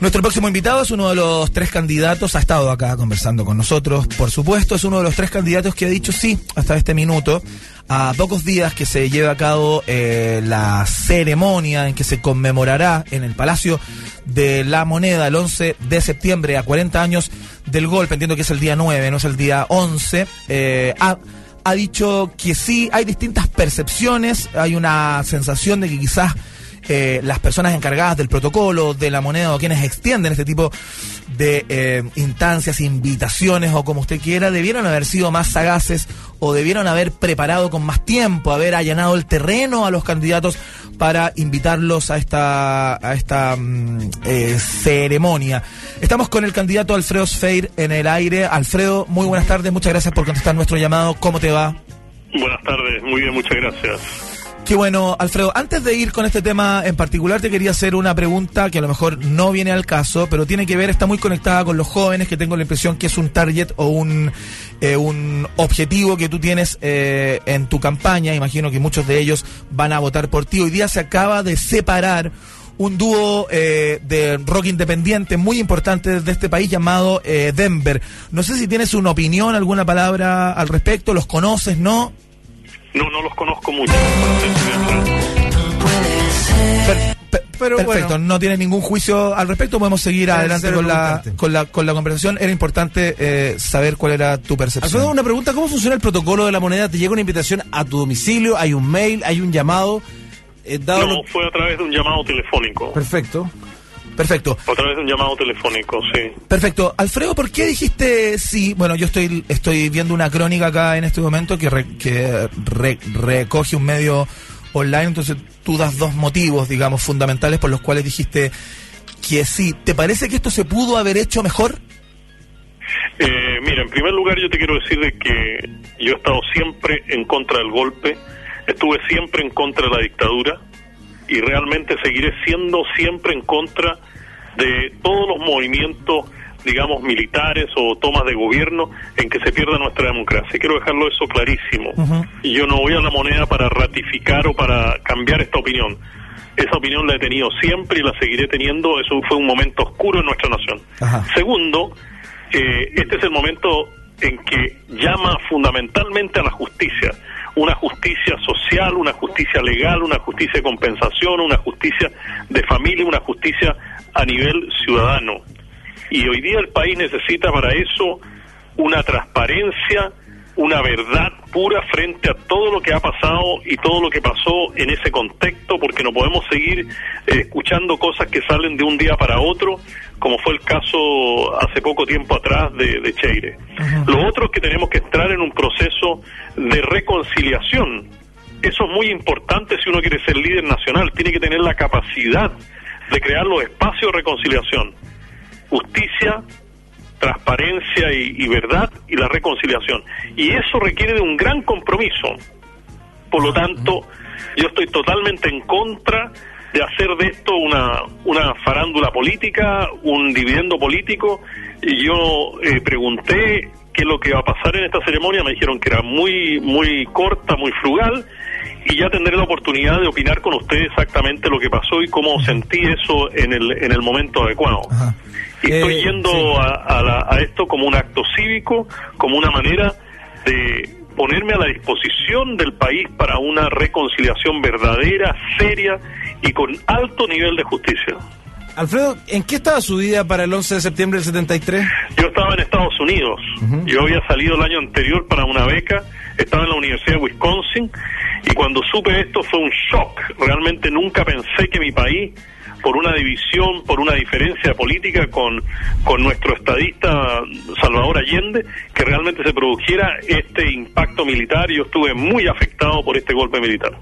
Nuestro próximo invitado es uno de los tres candidatos, ha estado acá conversando con nosotros, por supuesto, es uno de los tres candidatos que ha dicho sí hasta este minuto, a pocos días que se lleve a cabo eh, la ceremonia en que se conmemorará en el Palacio de la Moneda el 11 de septiembre a 40 años del golpe, entiendo que es el día 9, no es el día 11, eh, ha, ha dicho que sí, hay distintas percepciones, hay una sensación de que quizás eh, las personas encargadas del protocolo de la moneda o quienes extienden este tipo de eh, instancias, invitaciones o como usted quiera, debieron haber sido más sagaces o debieron haber preparado con más tiempo, haber allanado el terreno a los candidatos para invitarlos a esta, a esta mm, eh, ceremonia. Estamos con el candidato Alfredo Sfeir en el aire. Alfredo, muy buenas tardes, muchas gracias por contestar nuestro llamado. ¿Cómo te va? Buenas tardes, muy bien, muchas gracias. Qué bueno, Alfredo. Antes de ir con este tema en particular, te quería hacer una pregunta que a lo mejor no viene al caso, pero tiene que ver, está muy conectada con los jóvenes, que tengo la impresión que es un target o un, eh, un objetivo que tú tienes eh, en tu campaña. Imagino que muchos de ellos van a votar por ti. Hoy día se acaba de separar un dúo eh, de rock independiente muy importante de este país llamado eh, Denver. No sé si tienes una opinión, alguna palabra al respecto, los conoces, ¿no? No, no los conozco mucho. Pero Perfecto, bueno. no tienes ningún juicio al respecto, podemos seguir Debe adelante con la, con, la, con la conversación. Era importante eh, saber cuál era tu percepción. Alfredo, una pregunta, ¿cómo funciona el protocolo de la moneda? ¿Te llega una invitación a tu domicilio? ¿Hay un mail? ¿Hay un llamado? Eh, dado No, lo- fue a través de un llamado telefónico. Perfecto. Perfecto. A través de un llamado telefónico, sí. Perfecto. Alfredo, ¿por qué dijiste sí? Bueno, yo estoy estoy viendo una crónica acá en este momento que, re- que re- recoge un medio online, entonces tú das dos motivos, digamos, fundamentales por los cuales dijiste que sí. ¿Te parece que esto se pudo haber hecho mejor? Eh, mira, en primer lugar yo te quiero decir de que yo he estado siempre en contra del golpe, estuve siempre en contra de la dictadura y realmente seguiré siendo siempre en contra de todos los movimientos, digamos, militares o tomas de gobierno en que se pierda nuestra democracia. Quiero dejarlo eso clarísimo. Y yo no voy a la moneda para ratificar o para cambiar esta opinión. Esa opinión la he tenido siempre y la seguiré teniendo. Eso fue un momento oscuro en nuestra nación. Ajá. Segundo, eh, este es el momento en que llama fundamentalmente a la justicia. Una justicia social, una justicia legal, una justicia de compensación, una justicia de familia, una justicia a nivel ciudadano. Y hoy día el país necesita para eso una transparencia, una verdad pura frente a todo lo que ha pasado y todo lo que pasó en ese contexto, porque no podemos seguir eh, escuchando cosas que salen de un día para otro, como fue el caso hace poco tiempo atrás de, de Cheire. Lo otro es que tenemos que entrar en un proceso de reconciliación. Eso es muy importante si uno quiere ser líder nacional, tiene que tener la capacidad de crear los espacios de reconciliación. Justicia, transparencia y, y verdad y la reconciliación. Y eso requiere de un gran compromiso. Por lo tanto, yo estoy totalmente en contra de hacer de esto una, una farándula política, un dividendo político. Y yo eh, pregunté qué es lo que va a pasar en esta ceremonia, me dijeron que era muy, muy corta, muy frugal, y ya tendré la oportunidad de opinar con ustedes exactamente lo que pasó y cómo sentí eso en el, en el momento adecuado. Ajá. Y estoy Eh, yendo sí. a, a la- a esto como un acto cívico, como una manera de ponerme a la disposición del país para una reconciliación verdadera, seria y con alto nivel de justicia. Alfredo, ¿en qué estaba su día para el 11 de septiembre del 73? Yo estaba en Estados Unidos, yo había salido el año anterior para una beca, estaba en la Universidad de Wisconsin y cuando supe esto fue un shock, realmente nunca pensé que mi país, por una división, por una diferencia política con, con nuestro estadista Salvador Allende, que realmente se produjera este impacto militar yo estuve muy afectado por este golpe militar.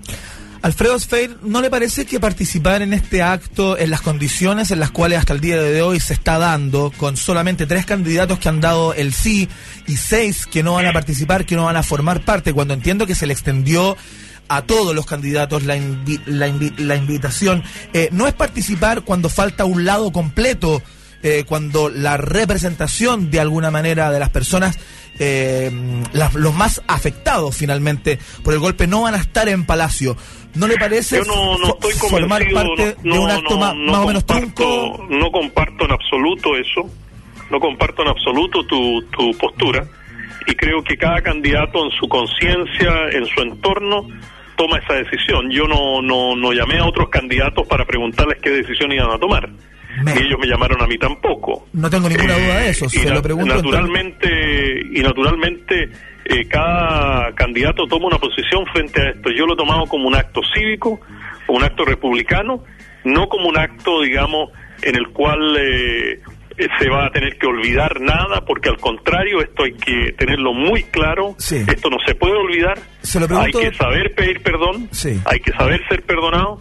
Alfredo Sfeir, ¿no le parece que participar en este acto en las condiciones en las cuales hasta el día de hoy se está dando, con solamente tres candidatos que han dado el sí y seis que no van a participar, que no van a formar parte, cuando entiendo que se le extendió a todos los candidatos la, invi- la, invi- la invitación, eh, no es participar cuando falta un lado completo eh, cuando la representación de alguna manera de las personas, eh, los más afectados finalmente por el golpe, no van a estar en Palacio. ¿No le parece Yo no, no estoy formar parte no, de un no, acto no, ma- no más, o menos comparto- trunco? No comparto en absoluto eso, no comparto en absoluto tu, tu postura y creo que cada candidato en su conciencia, en su entorno, toma esa decisión. Yo no, no, no llamé a otros candidatos para preguntarles qué decisión iban a tomar. Me- Ni ellos me llamaron a mí tampoco. No tengo ninguna duda de eso, Eh, se y lo pregunto. en Naturalmente, y naturalmente, eh, cada candidato toma una posición frente a esto. Yo lo he tomado como un acto cívico, como un acto republicano, no como un acto, digamos, en el cual eh, eh, se va a tener que olvidar nada, porque al contrario, esto hay que tenerlo muy claro. Sí. Esto no se puede olvidar. Se lo pregunto- Hay que saber pedir perdón, Sí. hay que saber ser perdonado.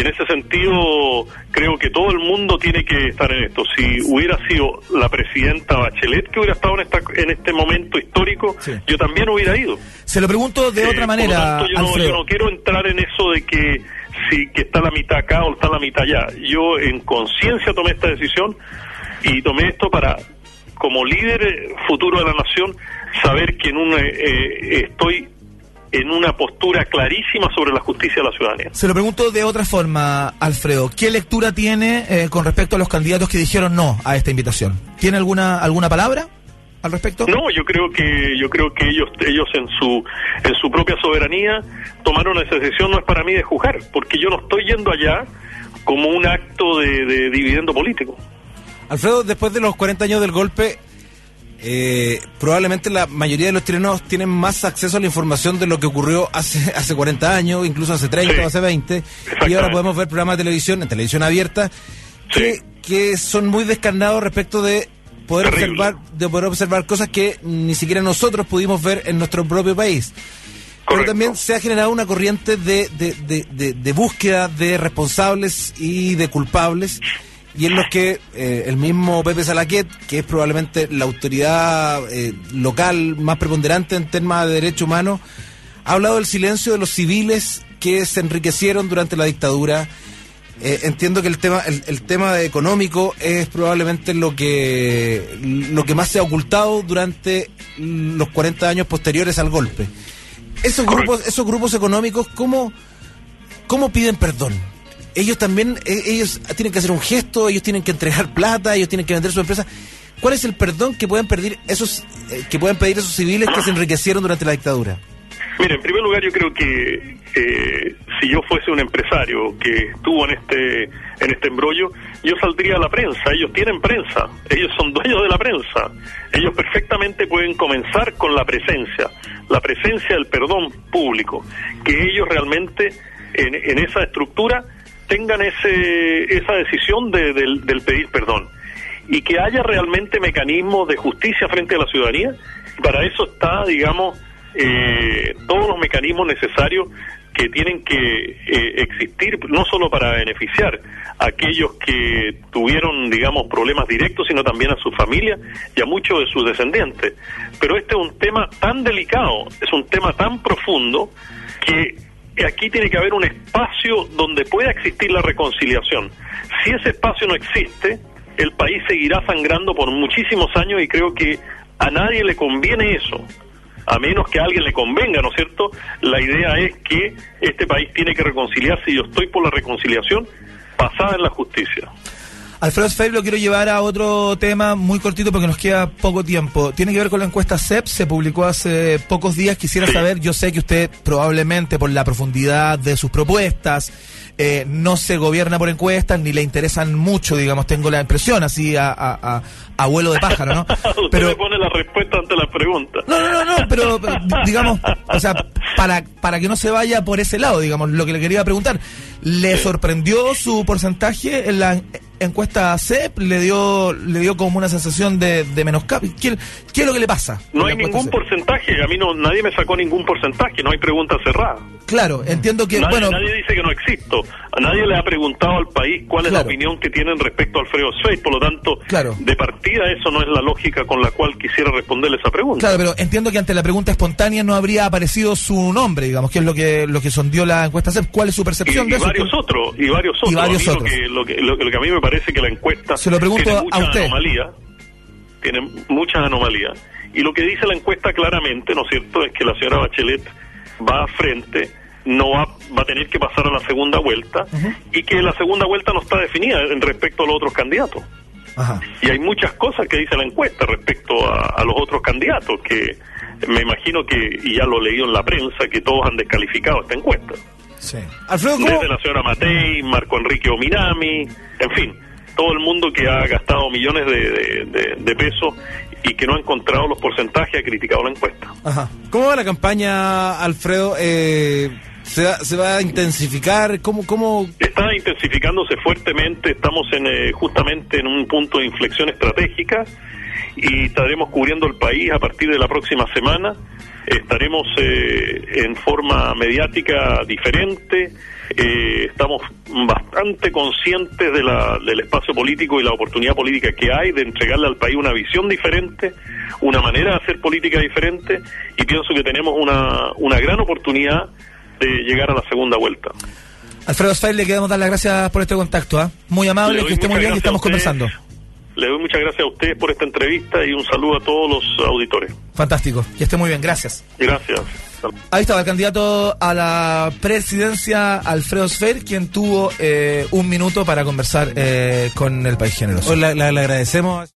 Y en ese sentido, creo que todo el mundo tiene que estar en esto. Si hubiera sido la presidenta Bachelet que hubiera estado en, esta, en este momento histórico, Sí. yo también hubiera ido. Se lo pregunto de Eh, otra por lo manera, tanto, yo, no, yo no quiero entrar en eso de que si que está la mitad acá o está la mitad allá. Yo en conciencia tomé esta decisión y tomé esto para, como líder futuro de la nación, saber que en un, eh, eh, estoy en una postura clarísima sobre la justicia de la ciudadanía. Se lo pregunto de otra forma, Alfredo. ¿Qué lectura tiene eh, con respecto a los candidatos que dijeron no a esta invitación? ¿Tiene alguna alguna palabra al respecto? No, yo creo que yo creo que ellos ellos en su en su propia soberanía tomaron esa decisión. No es para mí de juzgar, porque yo no estoy yendo allá como un acto de, de dividendo político. Alfredo, después de los 40 años del golpe, eh, probablemente la mayoría de los chilenos tienen más acceso a la información de lo que ocurrió hace, hace 40 años, incluso hace 30 Sí. o hace 20. Y ahora podemos ver programas de televisión, en televisión abierta, que, Sí. que son muy descarnados respecto de poder Terrible. observar de poder observar cosas que ni siquiera nosotros pudimos ver en nuestro propio país. Pero también se ha generado una corriente de, de- de búsqueda de responsables y de culpables, y en los que eh, el mismo Pepe Salaquet, que es probablemente la autoridad eh, local más preponderante en temas de derechos humanos, ha hablado del silencio de los civiles que se enriquecieron durante la dictadura. Eh, entiendo que el tema el, el tema económico es probablemente lo que lo que más se ha ocultado durante los 40 años posteriores al golpe. Esos grupos esos grupos económicos cómo cómo piden perdón? Ellos también eh, ellos tienen que hacer un gesto, ellos tienen que entregar plata, ellos tienen que vender su empresa. ¿Cuál es el perdón que pueden pedir esos eh, que pueden pedir esos civiles que se enriquecieron durante la dictadura? Mira, en primer lugar yo creo que eh, si yo fuese un empresario que estuvo en este en este embrollo, yo saldría a la prensa. Ellos tienen prensa, ellos son dueños de la prensa. Ellos perfectamente pueden comenzar con la presencia, la presencia del perdón público, que ellos realmente en, en esa estructura tengan ese esa decisión de- del, pedir perdón y que haya realmente mecanismos de justicia frente a la ciudadanía. Para eso está, digamos, eh, todos los mecanismos necesarios que tienen que eh, existir, no solo para beneficiar a aquellos que tuvieron, digamos, problemas directos, sino también a su familia y a muchos de sus descendientes. Pero este es un tema tan delicado, es un tema tan profundo, que aquí tiene que haber un espacio donde pueda existir la reconciliación. Si ese espacio no existe, el país seguirá sangrando por muchísimos años y creo que a nadie le conviene eso. A menos que a alguien le convenga, ¿no es cierto? La idea es que este país tiene que reconciliarse y yo estoy por la reconciliación basada en la justicia. Alfredo Sfeir lo quiero llevar a otro tema muy cortito porque nos queda poco tiempo. Tiene que ver con la encuesta CEP, se publicó hace pocos días. Quisiera Sí. saber, yo sé que usted probablemente por la profundidad de sus propuestas eh, no se gobierna por encuestas ni le interesan mucho, digamos, tengo la impresión así a, a, a- a vuelo de pájaro, ¿no? Usted le pone la respuesta ante la pregunta. No, no, no, no, pero digamos, o sea, para, para que no se vaya por ese lado, digamos, lo que le quería preguntar, ¿le sorprendió su porcentaje en la encuesta CEP? ¿Le dio le dio como una sensación de, de menoscabo? ¿Qué, ¿Qué es lo que le pasa? No hay ningún CEP? porcentaje, a mí no, nadie me sacó ningún porcentaje, no hay pregunta cerrada. Claro, entiendo que, nadie, bueno, nadie dice que no existo. A nadie le ha preguntado al país cuál es la opinión que tienen respecto a Alfredo Sveig. Por lo tanto, Claro. de partida eso no es la lógica con la cual quisiera responderle esa pregunta. claro, pero entiendo que ante la pregunta espontánea no habría aparecido su nombre, digamos, que es lo que lo que sondió la encuesta CEP. ¿Cuál es su y, percepción y de eso? varios otros, y varios otros. varios A mí otros. Lo, que, lo, que, lo que- lo que a mí me parece parece que la encuesta Se lo pregunto tiene a muchas usted. anomalías, tiene muchas anomalías. Y lo que dice la encuesta claramente, ¿no es cierto?, es que la señora Bachelet va a frente, no va, va a tener que pasar a la segunda vuelta y que la segunda vuelta no está definida en respecto a los otros candidatos. Ajá. Y hay muchas cosas que dice la encuesta respecto a, a los otros candidatos, que me imagino que, y ya lo he leído en la prensa, que todos han descalificado esta encuesta. Sí. Alfredo, ¿cómo? Desde la señora Matei, Marco Enrique Ominami, en fin, todo el mundo que ha gastado millones de, de- de- de pesos y que no ha encontrado los porcentajes ha criticado la encuesta. Ajá. ¿Cómo va la campaña, Alfredo? Eh, ¿se, va, ¿Se va a intensificar? ¿Cómo, cómo? Está intensificándose fuertemente, estamos en, eh, justamente en un punto de inflexión estratégica y estaremos cubriendo el país a partir de la próxima semana. Estaremos eh, en forma mediática diferente, eh, estamos bastante conscientes de la- del espacio político y la oportunidad política que hay de entregarle al país una visión diferente, una manera de hacer política diferente y pienso que tenemos una, una gran oportunidad de llegar a la segunda vuelta. Alfredo Sfair, le queremos dar las gracias por este contacto. ¿ah? Muy amable, que esté muy bien y estamos conversando. Le doy muchas gracias a ustedes por esta entrevista y un saludo a todos los auditores. Fantástico, que esté muy bien, gracias. Gracias. Ahí estaba el candidato a la presidencia, Alfredo Sfer, quien tuvo eh, un minuto para conversar eh, con el país generoso. Hoy le agradecemos.